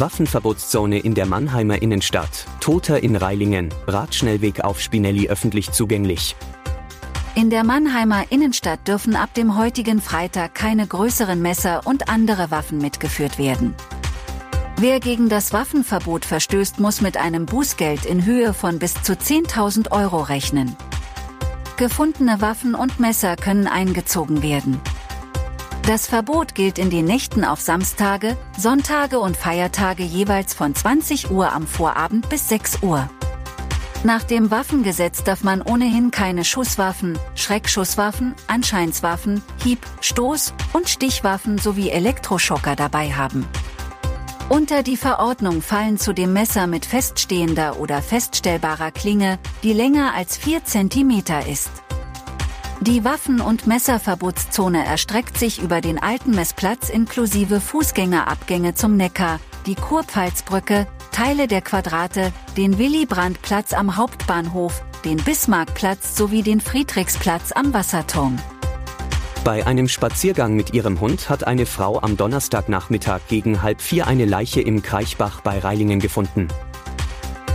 Waffenverbotszone in der Mannheimer Innenstadt. Toter in Reilingen. Radschnellweg auf Spinelli öffentlich zugänglich. In der Mannheimer Innenstadt dürfen ab dem heutigen Freitag keine größeren Messer und andere Waffen mitgeführt werden. Wer gegen das Waffenverbot verstößt, muss mit einem Bußgeld in Höhe von bis zu 10.000 Euro rechnen. Gefundene Waffen und Messer können eingezogen werden. Das Verbot gilt in den Nächten auf Samstage, Sonntage und Feiertage jeweils von 20 Uhr am Vorabend bis 6 Uhr. Nach dem Waffengesetz darf man ohnehin keine Schusswaffen, Schreckschusswaffen, Anscheinswaffen, Hieb-, Stoß- und Stichwaffen sowie Elektroschocker dabei haben. Unter die Verordnung fallen zudem Messer mit feststehender oder feststellbarer Klinge, die länger als 4 cm ist. Die Waffen- und Messerverbotszone erstreckt sich über den alten Messplatz inklusive Fußgängerabgänge zum Neckar, die Kurpfalzbrücke, Teile der Quadrate, den Willy-Brandt-Platz am Hauptbahnhof, den Bismarckplatz sowie den Friedrichsplatz am Wasserturm. Bei einem Spaziergang mit ihrem Hund hat eine Frau am Donnerstagnachmittag gegen halb vier eine Leiche im Kraichbach bei Reilingen gefunden.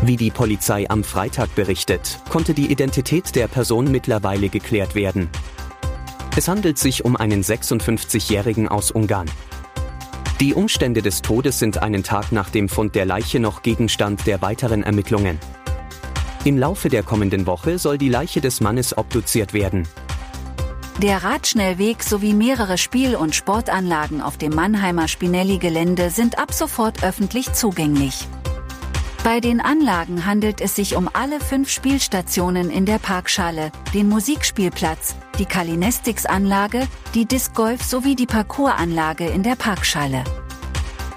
Wie die Polizei am Freitag berichtet, konnte die Identität der Person mittlerweile geklärt werden. Es handelt sich um einen 56-Jährigen aus Ungarn. Die Umstände des Todes sind einen Tag nach dem Fund der Leiche noch Gegenstand der weiteren Ermittlungen. Im Laufe der kommenden Woche soll die Leiche des Mannes obduziert werden. Der Radschnellweg sowie mehrere Spiel- und Sportanlagen auf dem Mannheimer Spinelli-Gelände sind ab sofort öffentlich zugänglich. Bei den Anlagen handelt es sich um alle fünf Spielstationen in der Parkschale, den Musikspielplatz, die Kalinestics-Anlage, die Disc Golf sowie die Parcoursanlage in der Parkschale.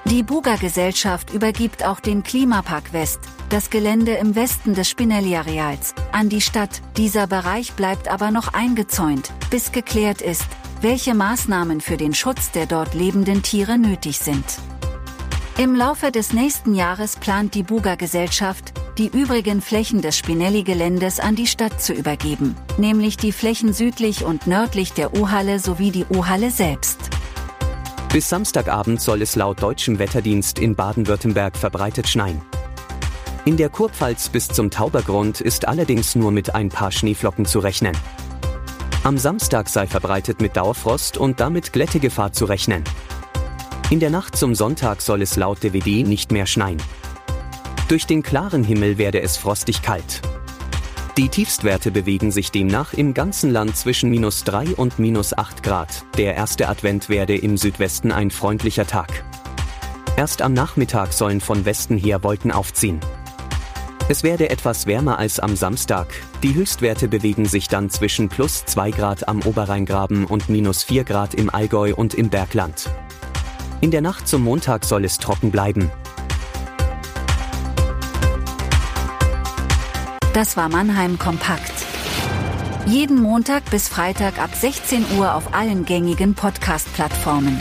Die Buga-Gesellschaft übergibt auch den Klimapark West, das Gelände im Westen des Spinelli-Areals, an die Stadt. Dieser Bereich bleibt aber noch eingezäunt, bis geklärt ist, welche Maßnahmen für den Schutz der dort lebenden Tiere nötig sind. Im Laufe des nächsten Jahres plant die Buga-Gesellschaft, die übrigen Flächen des Spinelli-Geländes an die Stadt zu übergeben, nämlich die Flächen südlich und nördlich der U-Halle sowie die U-Halle selbst. Bis Samstagabend soll es laut deutschem Wetterdienst in Baden-Württemberg verbreitet schneien. In der Kurpfalz bis zum Taubergrund ist allerdings nur mit ein paar Schneeflocken zu rechnen. Am Samstag sei verbreitet mit Dauerfrost und damit Glättegefahr zu rechnen. In der Nacht zum Sonntag soll es laut DVD nicht mehr schneien. Durch den klaren Himmel werde es frostig kalt. Die Tiefstwerte bewegen sich demnach im ganzen Land zwischen minus 3 und minus 8 Grad. Der erste Advent werde im Südwesten ein freundlicher Tag. Erst am Nachmittag sollen von Westen her Wolken aufziehen. Es werde etwas wärmer als am Samstag. Die Höchstwerte bewegen sich dann zwischen plus 2 Grad am Oberrheingraben und minus 4 Grad im Allgäu und im Bergland. In der Nacht zum Montag soll es trocken bleiben. Das war Mannheim Kompakt. Jeden Montag bis Freitag ab 16 Uhr auf allen gängigen Podcast-Plattformen.